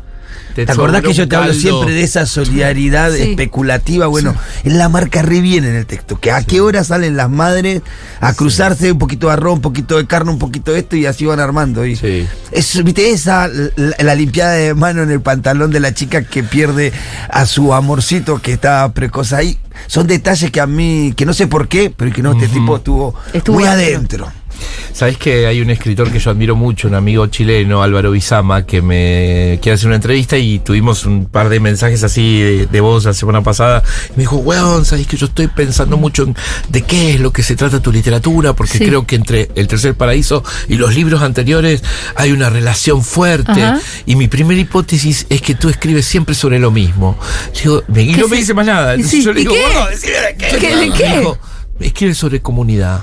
Te ¿Te acordás que yo te hablo siempre de esa solidaridad Sí. especulativa? Bueno, él la marca re bien en el texto. Que a qué hora salen las madres a cruzarse un poquito de arroz, un poquito de carne, un poquito de esto y así van armando. Y Sí. es, ¿viste? Esa, la, la limpiada de mano en el pantalón de la chica que pierde a su amorcito que está precoz ahí. Son detalles que a mí, que no sé por qué, pero que no, este tipo estuvo, Estuvo muy adentro. adentro. Sabés que hay un escritor que yo admiro mucho, un amigo chileno, Álvaro Bizama, que me quiere hacer una entrevista y tuvimos un par de mensajes así de, de voz la semana pasada. Y me dijo, weón, sabés que yo estoy pensando mucho en de qué es lo que se trata tu literatura, porque Sí. creo que entre El Tercer Paraíso y los libros anteriores hay una relación fuerte. Ajá. Y mi primera hipótesis es que tú escribes siempre sobre lo mismo. Digo, y ¿Qué no se- me dice más nada. sí, yo le ¿y digo, qué? "Gordo, decime de qué". ¿Qué- de Me qué? escribe sobre comunidad.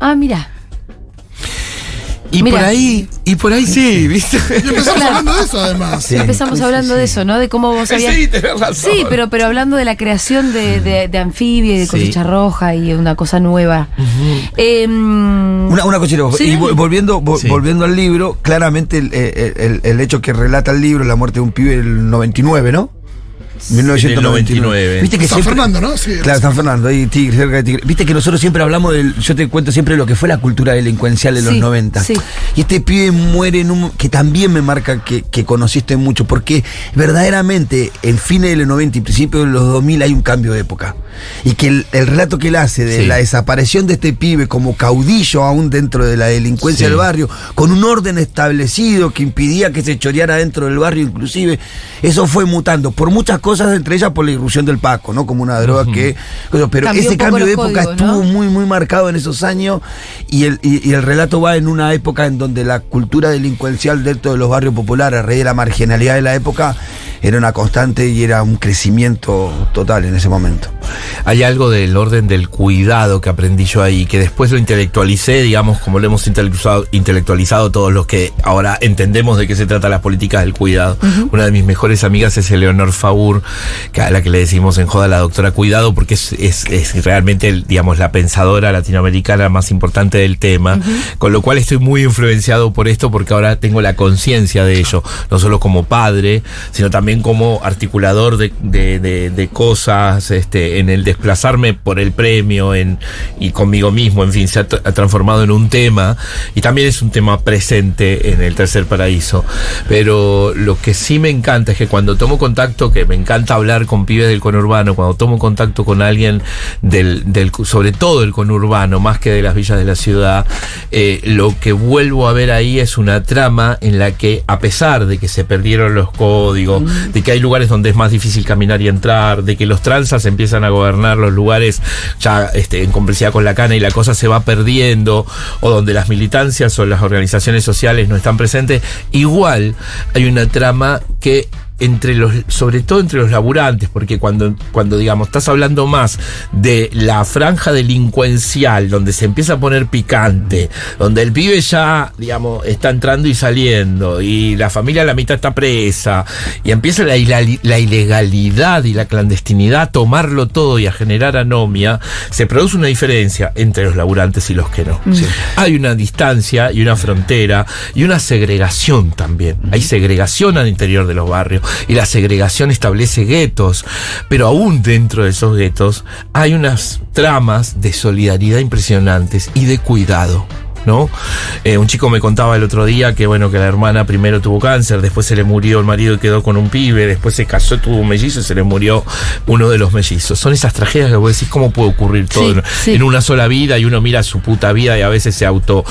Ah, mira. Y Mira. por ahí, y por ahí sí, ¿viste? Y empezamos Claro. hablando de eso, además. Sí. Empezamos sí, hablando sí, de eso, ¿no? De cómo vos habías. Sí, tenés razón. Sí, pero, pero hablando de la creación de, de, de anfibia y de Sí. cosecha roja y una cosa nueva. Em, Una, una cosita, Sí. y vol- volviendo, vo- Sí. volviendo al libro, claramente el, el- el- el hecho que relata el libro, la muerte de un pibe del 99, ¿no? 1999. Viste que San siempre- Fernando, ¿no? Sí. Claro, San Fernando, ahí Tigre, cerca de Tigre. Viste que nosotros siempre hablamos del. Yo te cuento siempre lo que fue la cultura delincuencial de los Sí, 90. sí. Y este pibe muere en un. que también me marca que, que conociste mucho, porque verdaderamente en fines de los 90 y principios de los 2000 hay un cambio de época. Y que el, el relato que él hace de Sí. la desaparición de este pibe como caudillo aún dentro de la delincuencia Sí. del barrio, con un orden establecido que impidía que se choreara dentro del barrio, inclusive, eso fue mutando por muchas cosas, entre ellas por la irrupción del Paco, ¿no? Como una droga que. Pero Cambió ese cambio de época códigos, estuvo ¿no? muy, muy marcado en esos años y el, y, y el relato va en una época en donde la cultura delincuencial dentro de los barrios populares, a raíz de la marginalidad de la época, era una constante y era un crecimiento total en ese momento. Hay algo del orden del cuidado que aprendí yo ahí, que después lo intelectualicé, digamos, como lo hemos intelectualizado, intelectualizado todos los que ahora entendemos de qué se trata las políticas del cuidado. Una de mis mejores amigas es Eleonor Faur, que a la que le decimos en joda la doctora Cuidado, porque es, es, es realmente, digamos, la pensadora latinoamericana más importante del tema, con lo cual estoy muy influenciado por esto, porque ahora tengo la conciencia de ello, no solo como padre, sino también como articulador de, de- de- de cosas este, eh, en el desplazarme por el premio en, y conmigo mismo, en fin, se ha, tra- ha transformado en un tema y también es un tema presente en el tercer paraíso. Pero lo que sí me encanta es que cuando tomo contacto, que me encanta hablar con pibes del conurbano, cuando tomo contacto con alguien del, del sobre todo del conurbano, más que de las villas de la ciudad, eh, lo que vuelvo a ver ahí es una trama en la que, a pesar de que se perdieron los códigos, de que hay lugares donde es más difícil caminar y entrar, de que los transas empiezan a gobernar los lugares ya este, en complicidad con la cana y la cosa se va perdiendo, o donde las militancias o las organizaciones sociales no están presentes, igual hay una trama que entre los, sobre todo entre los laburantes, porque cuando, cuando digamos, estás hablando más de la franja delincuencial, donde se empieza a poner picante, donde el pibe ya, digamos, está entrando y saliendo, y la familia la mitad está presa, y empieza la, ilegalidad y la clandestinidad a tomarlo todo y a generar anomia, se produce una diferencia entre los laburantes y los que no. Hay una distancia y una frontera y una segregación también. Hay segregación al interior de los barrios y la segregación establece guetos, pero aún dentro de esos guetos hay unas tramas de solidaridad impresionantes y de cuidado. ¿No? Eh, un chico me contaba el otro día que bueno que la hermana primero tuvo cáncer, después se le murió el marido y quedó con un pibe, después se casó, tuvo un mellizo y se le murió uno de los mellizos. Son esas tragedias que vos decís cómo puede ocurrir todo Sí, en- sí. en una sola vida y uno mira su puta vida y a veces se auto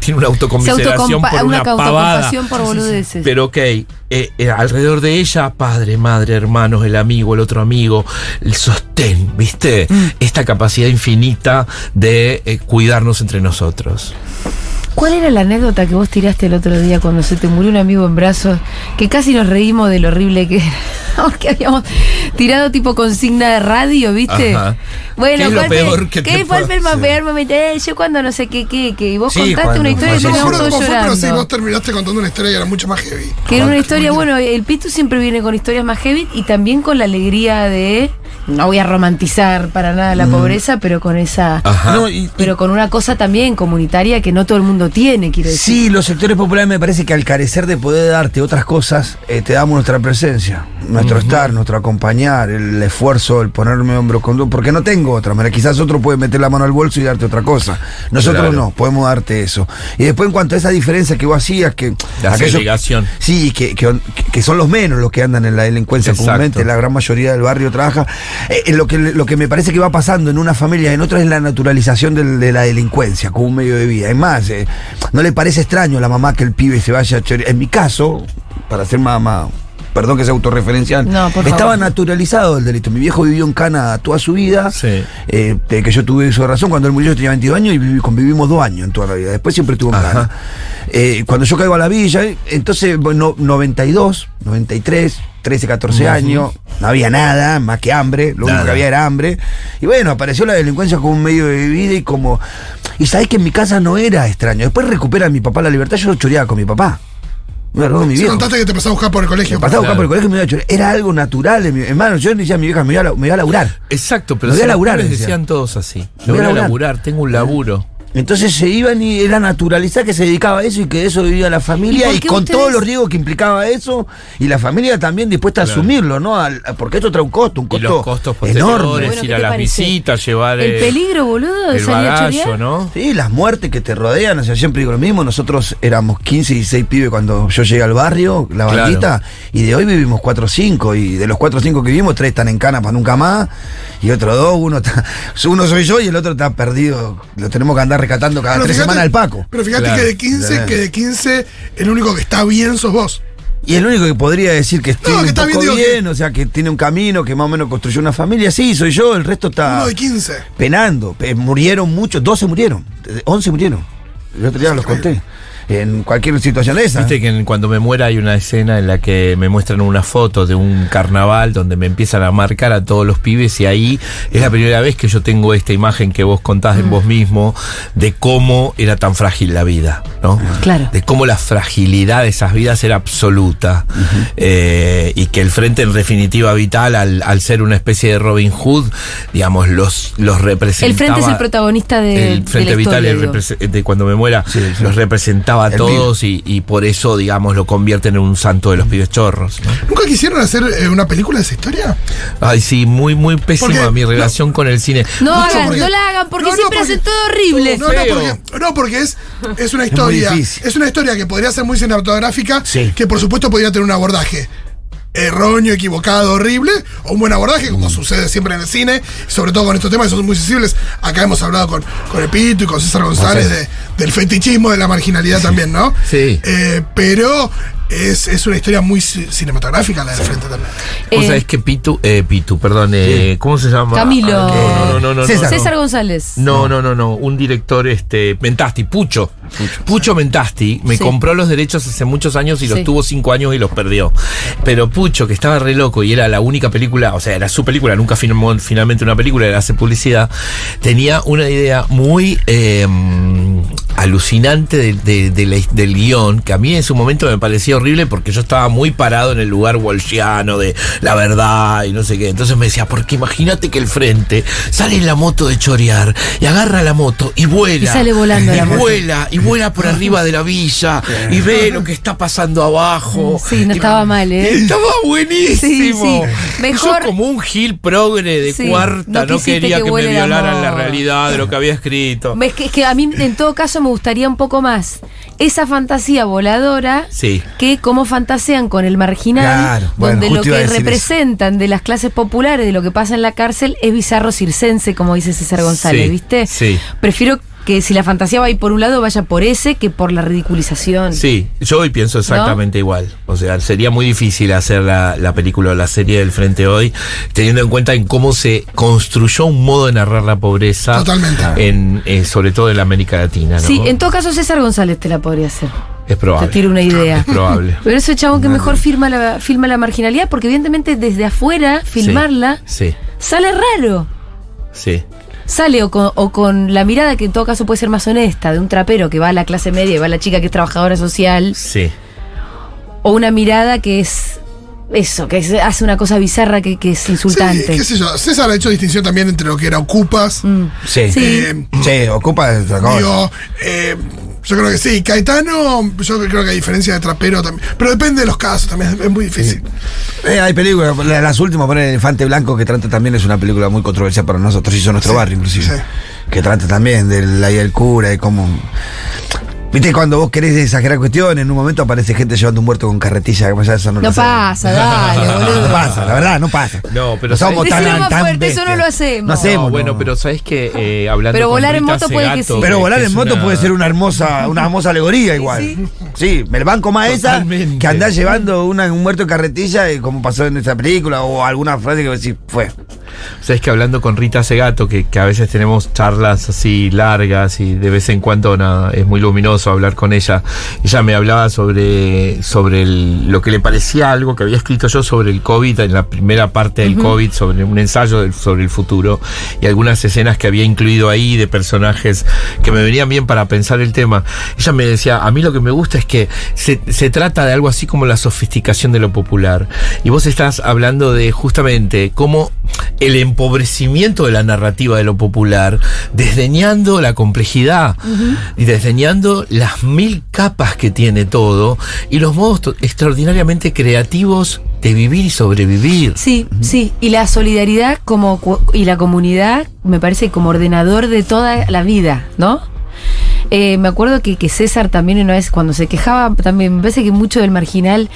tiene una Se autocomiseración por una una pavada. por boludeces. Pero ok, eh, eh, alrededor de ella, padre, madre, hermanos, el amigo, el otro amigo, el sostén, ¿viste? Mm. Esta capacidad infinita de eh, cuidarnos entre nosotros. ¿Cuál era la anécdota que vos tiraste el otro día cuando se te murió un amigo en brazos? Que casi nos reímos de lo horrible que era. que habíamos tirado tipo consigna de radio, ¿viste? Ajá. Bueno, ¿Qué es lo ¿cuál fue- peor que ¿qué te fue el peor momento? Eh, yo cuando no sé qué, qué, qué. Y vos Sí, contaste cuando una historia teníamos acuerdo todos cómo fue, pero sí, vos terminaste contando una historia que era mucho más heavy. Que era una historia, bueno, el Pitu siempre viene con historias más heavy y también con la alegría de. No voy a romantizar para nada Mm. la pobreza, pero con esa. Ajá. No, y- Pero con una cosa también comunitaria que no todo el mundo tiene, quiero decir. Sí, los sectores populares me parece que al carecer de poder darte otras cosas, eh, te damos nuestra presencia, nuestro estar, nuestro acompañar, el esfuerzo, el ponerme hombro con hombro, porque no tengo otra manera. Quizás otro puede meter la mano al bolso y darte otra cosa. Nosotros Claro. no, podemos darte eso. Y después en cuanto a esa diferencia que vos hacías, que... La segregación. Sí, que, que, que son los menos los que andan en la delincuencia Exacto. comúnmente, la gran mayoría del barrio trabaja. Eh, eh, lo, que, lo que me parece que va pasando en una familia y en otra es la naturalización de la delincuencia como un medio de vida. Es más, eh, no le parece extraño a la mamá que el pibe se vaya a chore- En mi caso, para ser mamá. Perdón que sea autorreferencial. No, por Estaba favor. naturalizado el delito. Mi viejo vivió en Cana toda su vida. Sí. Eh, de que yo tuve uso de razón. Cuando él murió yo tenía 22 años y viví- convivimos dos años en toda la vida. Después siempre estuvo en Ajá. Cana. Eh, cuando yo caigo a la villa, eh, entonces, bueno, 92, 93, 13, 14 años, no había nada, más que hambre, lo único que había era hambre. Y bueno, apareció la delincuencia como un medio de vida y como... Y sabés que en mi casa no era extraño. Después recupera mi papá la libertad, yo choreaba con mi papá. Me agarró mi viejo. contaste que te pasás a buscar por el colegio. Me pasaba a buscar por el colegio y me iba a. Era algo natural. en mi- Hermano, yo le decía a mi vieja, me iba a, la- me iba a laburar. Exacto, pero Me voy a laburar, decían todos así. Me voy voy a a laburar. laburar, tengo un laburo. Entonces se iban y era naturalizar que se dedicaba a eso y que de eso vivía la ¿Y familia y, con ustedes- todos los riesgos que implicaba eso y la familia también dispuesta a Claro. asumirlo, ¿no? Al- porque esto trae un costo, un Y costo los costos enorme. Bueno, ir ¿qué a las visitas, llevar El eh, peligro, boludo, de el salir a bagallo, chorear. ¿no? Sí, las muertes que te rodean, o sea, siempre digo lo mismo, nosotros éramos 15 y 16 pibes cuando yo llegué al barrio, la Claro. bandita, y de hoy vivimos 4 o 5, y de los 4 o 5 que vivimos, 3 están en cana para nunca más, y otros dos, uno está, uno soy yo y el otro está perdido, lo tenemos que andar rescatando cada Pero 3 fíjate- semanas al Paco. Pero fíjate Claro. que de 15, Claro. que de 15, el único que está bien sos vos. Y el único que podría decir que estoy No, que un está poco bien, bien, digo que- o sea, que tiene un camino, que más o menos construyó una familia, sí, soy yo, el resto está Uno de 15. penando. Pe- murieron muchos, 12 murieron, 11 murieron. El otro día los conté. En cualquier situación de esa. Viste que en- cuando me muera hay una escena en la que me muestran una foto de un carnaval donde me empiezan a marcar a todos los pibes y ahí es la primera vez que yo tengo esta imagen que vos contás en vos mismo de cómo era tan frágil la vida, ¿no? Claro. De cómo la fragilidad de esas vidas era absoluta eh, y que el frente en definitiva vital al, al ser una especie de Robin Hood, digamos, los, los representaba. El frente es el protagonista de, el de frente la vital historia, el de cuando me muera Sí, sí. los representaba respetaba a El todos y, y por eso, digamos, lo convierten en un santo de los pibes chorros. ¿no? ¿Nunca quisieron hacer eh, una película de esa historia? Ay, sí, muy, muy pésima Porque- mi relación con el cine. No Mucho hagan, porque- no la hagan, porque No, no, siempre porque- hacen todo horrible. No, porque, no, porque es, es una historia. Es una historia que podría ser muy cinematográfica, Sí. que por supuesto podría tener un abordaje erróneo, equivocado, horrible, o un buen abordaje, como sucede siempre en el cine, sobre todo con estos temas que son muy sensibles. Acá hemos hablado con, con el Pito y con César González de- del fetichismo, de la marginalidad también, ¿no? Sí. Eh, pero es, es una historia muy ci- cinematográfica la del frente también. Eh, sabés que Pitu, eh, Pitu, perdón, eh, ¿cómo se llama? Camilo. Ah, No, no, no, no, no. César. César González. No, no, no, no. Un director, este, Mentasti, Pucho. Pucho, Mentasti me Sí. compró los derechos hace muchos años y los Sí. tuvo cinco años y los perdió. Pero Pucho, que estaba re loco y era la única película, o sea, era su película, nunca filmó finalmente una película, era hace publicidad, tenía una idea muy eh, alucinante de- de- de la- del guion, que a mí en su momento me parecía horrible porque yo estaba muy parado en el lugar walshiano de la verdad y no sé qué. Entonces me decía, porque imagínate que el frente sale en la moto de chorear y agarra la moto y vuela. Y sale volando y la moto. vuela, y vuela por arriba de la villa y ve lo que está pasando abajo. Sí, no Y- estaba mal, ¿eh? Estaba buenísimo. Sí, sí. Mejor- Yo como un gil progre de Sí, cuarta, no quería que que, me la violaran la realidad de lo que había escrito. Es que, es que a mí, en todo caso, me gustaría un poco más esa fantasía voladora Sí. que cómo fantasean con el marginal, Claro, bueno, donde lo que representan de las clases populares, de lo que pasa en la cárcel, es bizarro circense, como dice César González, Sí, ¿viste? sí. Prefiero que si la fantasía va a ir por un lado, vaya por ese que por la ridiculización. Sí, yo hoy pienso exactamente igual. O sea, sería muy difícil hacer la, la película o la serie del Frente hoy, teniendo en cuenta en cómo se construyó un modo de narrar la pobreza. Totalmente. En, eh, sobre todo en la América Latina, ¿no? Sí, en todo caso César González te la podría hacer. es probable. Te tiro una idea. Es probable. Pero ese chabón que mejor firma la, filma la marginalidad, porque evidentemente desde afuera, filmarla, Sí, sale raro. sí. Sale o con, o con la mirada que en todo caso puede ser más honesta, de un trapero que va a la clase media y va a la chica que es trabajadora social, Sí. o una mirada que es eso, que es- hace una cosa bizarra que, que es insultante. Sí, qué sé yo. César ha hecho distinción también entre lo que era Ocupas. Mm. Sí. Sí. eh, Sí, ocupa otra cosa. Digo, eh, yo creo que sí. Caetano, yo creo que a diferencia de Trapero también. Pero depende de los casos, también es muy difícil. Eh, hay películas, la- las últimas, poner Elefante Blanco, que trata también, es una película muy controversial para nosotros, hizo nuestro Sí, barrio inclusive. sí. Que trata también de la y el cura y cómo. Viste, cuando vos querés exagerar cuestiones, en un momento aparece gente llevando un muerto con carretilla, que más allá de eso no, No lo pasa, dale, boludo. No pasa, la verdad, no pasa. No, pero No somos tan, Decilo más tan fuerte, eso no lo hacemos. No hacemos. No, bueno, no. pero sabes que hablando Pero volar en moto puede que sí. Pero volar en moto una- puede ser una hermosa, una hermosa alegoría igual. Sí, me banco más esa que andar llevando una- un muerto en carretilla, eh, como pasó en esa película, o alguna frase que vos decís, fue. Sabes que hablando con Rita Segato, que, que a veces tenemos charlas así largas y de vez en cuando nada, es muy luminoso hablar con ella. Ella me hablaba sobre, sobre el- lo que le parecía algo que había escrito yo sobre el COVID en la primera parte del COVID, sobre un ensayo del- sobre el futuro y algunas escenas que había incluido ahí de personajes que me venían bien para pensar el tema. Ella me decía, a mí lo que me gusta es que se, se trata de algo así como la sofisticación de lo popular. Y vos estás hablando de justamente cómo el empobrecimiento de la narrativa de lo popular, desdeñando la complejidad y desdeñando las mil capas que tiene todo y los modos extraordinariamente creativos de vivir y sobrevivir. Sí, sí. Y la solidaridad como y la comunidad me parece como ordenador de toda la vida, ¿no? Eh, me acuerdo que, que César también una vez cuando se quejaba, también me parece que mucho del marginal.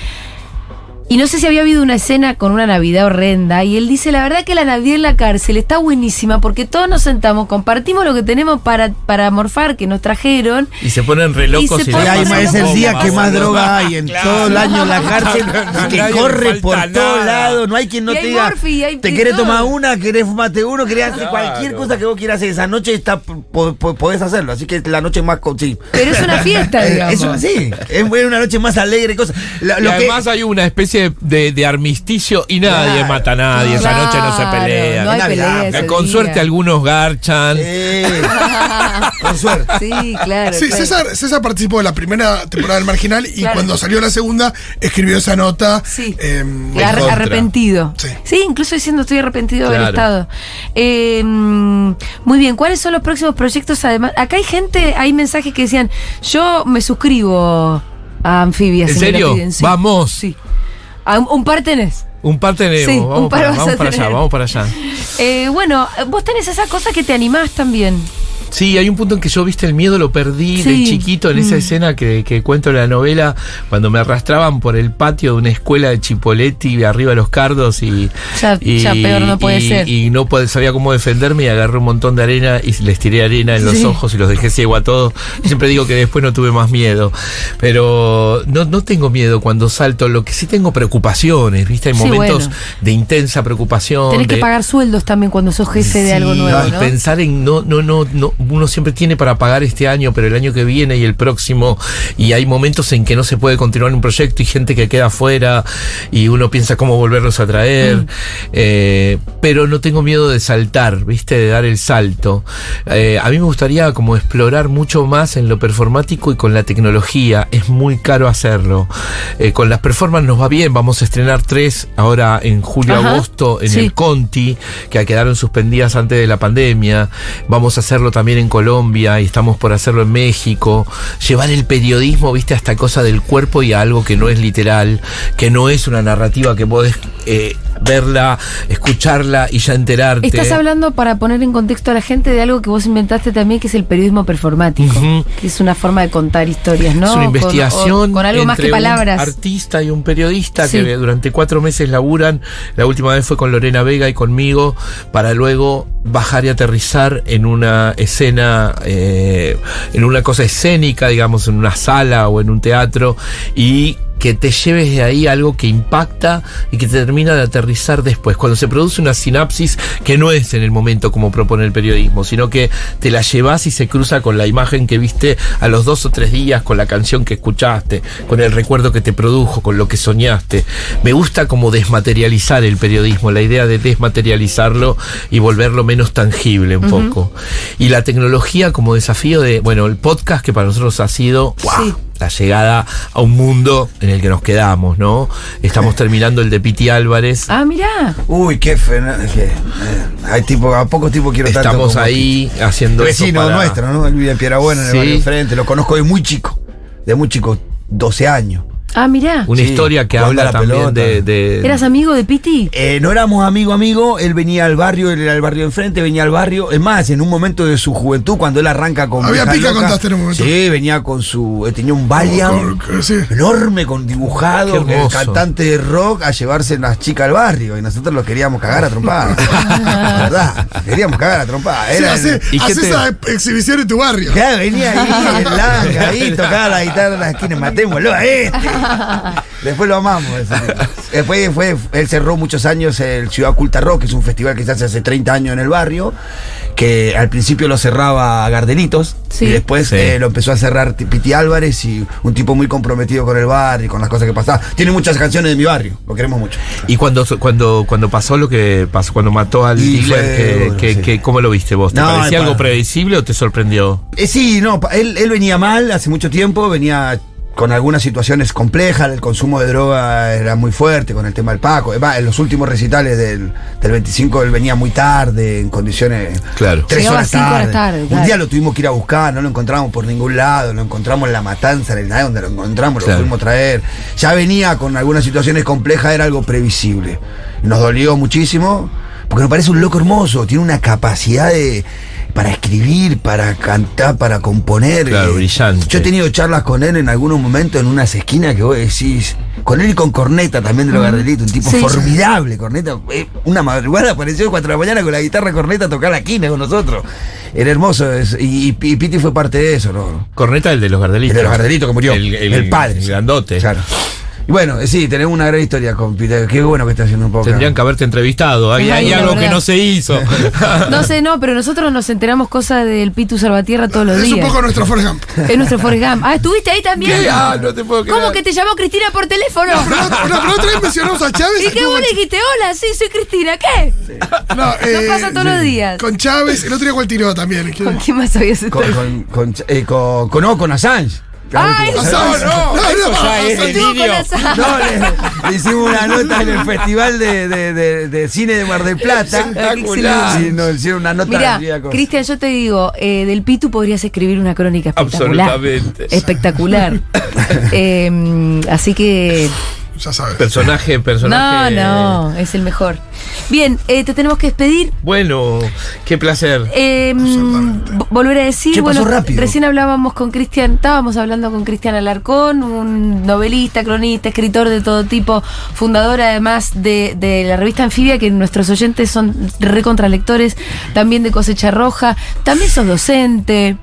Y no sé si había habido una escena con una Navidad horrenda. Y él dice, la verdad que la Navidad en la cárcel está buenísima porque todos nos sentamos, compartimos lo que tenemos para, para morfar que nos trajeron. Y se ponen re locos Y se y, ponen es el día que más droga hay en Claro. todo el año en la cárcel, que corre por todos lados, no hay quien no Y te hay diga, te querés tomar una, querés fumarte uno, querés hacer Claro. cualquier cosa que vos quieras hacer esa noche, está, po- po- podés hacerlo, así que la noche más, co- sí. Pero es una fiesta, Eh, digamos. Eso sí, es una noche más alegre, cosa. La- Y lo que- además hay una especie especie de, de armisticio y nadie Claro. mata a nadie. Esa noche no se pelea. No hay Navidad. pelea ese Con día. suerte algunos garchan. Con suerte. Sí, claro. Sí, claro. César, César participó de la primera temporada del Marginal y Claro. cuando salió la segunda escribió esa nota. Sí. em, contra. arrepentido. Sí. Sí. incluso diciendo estoy arrepentido de haber Claro. estado. Eh, mm, muy bien, ¿cuáles son los próximos proyectos? Además, acá hay gente, hay mensajes que decían, yo me suscribo a Anfibia. ¿En serio? piden". Sí. Vamos. Sí. A un, un par tenés. Un par tenemos. Sí, un vamos par para, vamos para allá, vamos para allá. Eh, bueno, vos tenés esa cosa que te animás también. Sí, hay un punto en que yo, viste, el miedo lo perdí Sí. de chiquito en esa Mm. escena que, que cuento en la novela, cuando me arrastraban por el patio de una escuela de Chipoletti arriba de los cardos y. Ya- ya peor no puede y- ser. Y no sabía cómo defenderme y agarré un montón de arena y les tiré arena en los Sí. ojos y los dejé ciego a todos. Siempre digo que después no tuve más miedo. Pero no, no tengo miedo cuando salto, lo que sí tengo preocupaciones, viste, hay Sí, momentos bueno. de intensa preocupación. Tenés que pagar sueldos también cuando sos jefe de algo nuevo, y ¿no? Pensar en no, no, no, no, uno siempre tiene para pagar este año, pero el año que viene y el próximo, y hay momentos en que no se puede continuar un proyecto y gente que queda afuera y uno piensa cómo volverlos a traer, Mm. eh, pero no tengo miedo de saltar, viste, de dar el salto. Eh, a mí me gustaría como explorar mucho más en lo performático y con la tecnología, es muy caro hacerlo. Eh, con las performances nos va bien, vamos a estrenar tres ahora en julio, Ajá, agosto, en sí. el Conti, que quedaron suspendidas antes de la pandemia. Vamos a hacerlo también en Colombia y estamos por hacerlo en México. Llevar el periodismo, viste, a esta cosa del cuerpo y a algo que no es literal, que no es una narrativa que podés eh, verla, escucharla y ya enterarte. Estás hablando para poner en contexto a la gente de algo que vos inventaste también, que es el periodismo performático, que es una forma de contar historias, ¿no? Es una Con- investigación o- con, algo más que palabras. Un artista y un periodista Sí. que durante cuatro meses laburan. La última vez fue con Lorena Vega y conmigo para luego bajar y aterrizar en una escena, eh, en una cosa escénica, digamos, en una sala o en un teatro y que te lleves de ahí algo que impacta y que te termina de aterrizar después. Cuando se produce una sinapsis que no es en el momento como propone el periodismo, sino que te la llevas y se cruza con la imagen que viste a los dos o tres días, con la canción que escuchaste, con el recuerdo que te produjo, con lo que soñaste. Me gusta como desmaterializar el periodismo, la idea de desmaterializarlo y volverlo menos tangible un poco. Y la tecnología como desafío de, bueno, el podcast que para nosotros ha sido, wow, Sí. La llegada a un mundo en el que nos quedamos, ¿no? Estamos terminando el de Piti Álvarez. Ah, mirá. Uy, qué que, eh, hay tipo, a pocos tipos quiero tanto Estamos como ahí haciendo eso Vecino para- nuestro, ¿no? Él vive en Pierabuena, en Sí. el barrio enfrente. Lo conozco de muy chico. De muy chico, 12 años. Ah, mirá. Una Sí, historia que habla también de, de- ¿Eras amigo de Piti? Eh, no éramos amigo amigo, él venía al barrio, él era el barrio enfrente, venía al barrio. Es más, en un momento de su juventud, cuando él arranca con. Había pica, Loca, contaste en un momento. Sí, venía con su. eh, tenía un Valiant sí. enorme, con dibujado, el cantante de rock a llevarse las chicas al barrio. Y nosotros lo queríamos cagar a trompada. La verdad, queríamos cagar a trompada. Sí, Era hace, el- ¿Y qué hace te- esa exhibición en tu barrio. Claro, venía ahí, el langa, ahí, tocaba la guitarra en la esquina, matémoslo a este. Después lo amamos. Después fue, él cerró muchos años el Ciudad Culta Rock, que es un festival que se hace hace 30 años en el barrio, que al principio lo cerraba Gardelitos, Sí. y después Sí. eh, lo empezó a cerrar Ti- Piti Álvarez, y un tipo muy comprometido con el barrio y con las cosas que pasaban. Tiene muchas canciones de mi barrio, lo queremos mucho. Y cuando, cuando, cuando pasó lo que pasó, cuando mató al fue que, duro, que- sí. que- ¿cómo lo viste vos? ¿Te No, parecía algo predecible o te sorprendió? Eh, sí, no, él venía mal hace mucho tiempo, venía con algunas situaciones complejas, el consumo de droga era muy fuerte con el tema del Paco. Es más, en los últimos recitales del, del 25 él venía muy tarde, en condiciones... Claro. Tres Llegaba horas tarde. horas tarde, Un claro. día lo tuvimos que ir a buscar, no lo encontramos por ningún lado, lo encontramos en La Matanza, en el lugar donde lo encontramos, Claro. lo pudimos traer. Ya venía con algunas situaciones complejas, era algo previsible. Nos dolió muchísimo, porque nos parece un loco hermoso, tiene una capacidad de para escribir, para cantar, para componer. Claro, Eh, brillante. Yo he tenido charlas con él en algunos momentos en unas esquinas que vos decís, con él y con Corneta también de los Gardelitos, un tipo Sí. formidable, Corneta. eh, una madrugada apareció a 4 de la mañana con la guitarra Corneta a tocar la quina con nosotros. Era hermoso, es- y, y- y Piti fue parte de eso, ¿no? Corneta, el de los Gardelitos. El de los Gardelitos que murió. El, el- El padre. El grandote. Claro. Y bueno, eh, sí, tenemos una gran historia con Peter. Qué bueno que está haciendo un poco. Tendrían que haberte entrevistado. Hay, algo que no se hizo. No sé, no, pero nosotros nos enteramos cosas del Pitu Salvatierra todos los Es un días. poco nuestro Forrest Gump. Es nuestro Forrest Gump. Ah, ¿estuviste ahí también? ¿Qué? Ah, no te puedo creer. ¿Cómo que te llamó Cristina por teléfono? Pero, no, pero otra vez mencionamos a Chávez. ¿Y qué vos le con- dijiste? Hola, sí, soy Cristina. ¿Qué? No, eh, pasa todos los días. Con Chávez, el otro día tiró también. ¿Con quién más habías Con, estado? con, con, eh, con, con- no, con Assange. Ah, eso. No, No, eso no, ya es delirio. No, le, le hicimos una nota en el Festival de, de- de- de Cine de Mar del Plata. Espectacular. Sí, nos hicieron una nota. Mira, Cristian, yo te digo, eh, del Pitu podrías escribir una crónica espectacular. Absolutamente. Espectacular. Eh, así que. Ya sabes. Personaje, No, personaje. no, es el mejor. Bien, eh, te tenemos que despedir. Bueno, qué placer. Eh, volver a decir, pasó bueno, rápido. recién hablábamos con Cristian, estábamos hablando con Cristian Alarcón, un novelista, cronista, escritor de todo tipo, fundador además de, de la revista Anfibia, que nuestros oyentes son recontralectores, también de Cosecha Roja, también sos docente,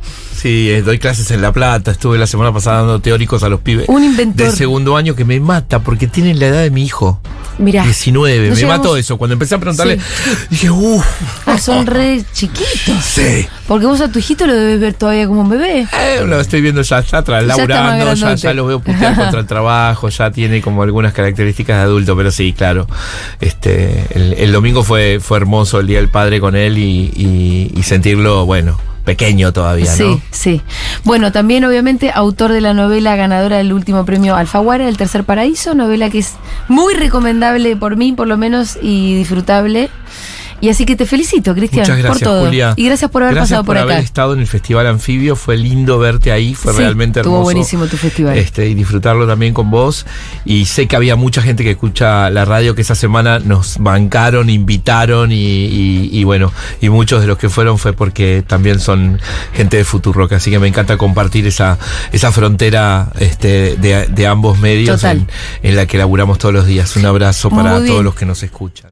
Sí, eh, doy clases en La Plata. Estuve la semana pasada dando teóricos a los pibes. Un inventor. De segundo año que me mata porque tienen la edad de mi hijo. mirá. 19. Nos me llevamos- mató eso. Cuando empecé a preguntarle, dije, uff. Ah, son re chiquitos. Sí. Porque vos a tu hijito lo debes ver todavía como un bebé. Eh, lo estoy viendo ya, ya tras, laburando, ya, lo veo putear contra el trabajo, ya tiene como algunas características de adulto, pero sí, claro. Este, el, el domingo fue, fue hermoso el Día del Padre con él y, y- y sentirlo, bueno, pequeño todavía, Sí, ¿no? sí. Bueno, también obviamente autor de la novela ganadora del último premio Alfaguara, El Tercer Paraíso, novela que es muy recomendable por mí, por lo menos, y disfrutable. Y así que te felicito, Cristian, Muchas gracias, por todo. Julia. Y gracias por haber Gracias pasado por, haber acá. estado en el Festival Anfibio. Fue lindo verte ahí, fue Sí, realmente estuvo hermoso. buenísimo tu festival. Este, y disfrutarlo también con vos. Y sé que había mucha gente que escucha la radio que esa semana nos bancaron, invitaron y, y- y bueno, y muchos de los que fueron fue porque también son gente de Futurock. Así que me encanta compartir esa, esa frontera este, de, de ambos medios en, en la que laburamos todos los días. Un abrazo para todos los que nos escuchan.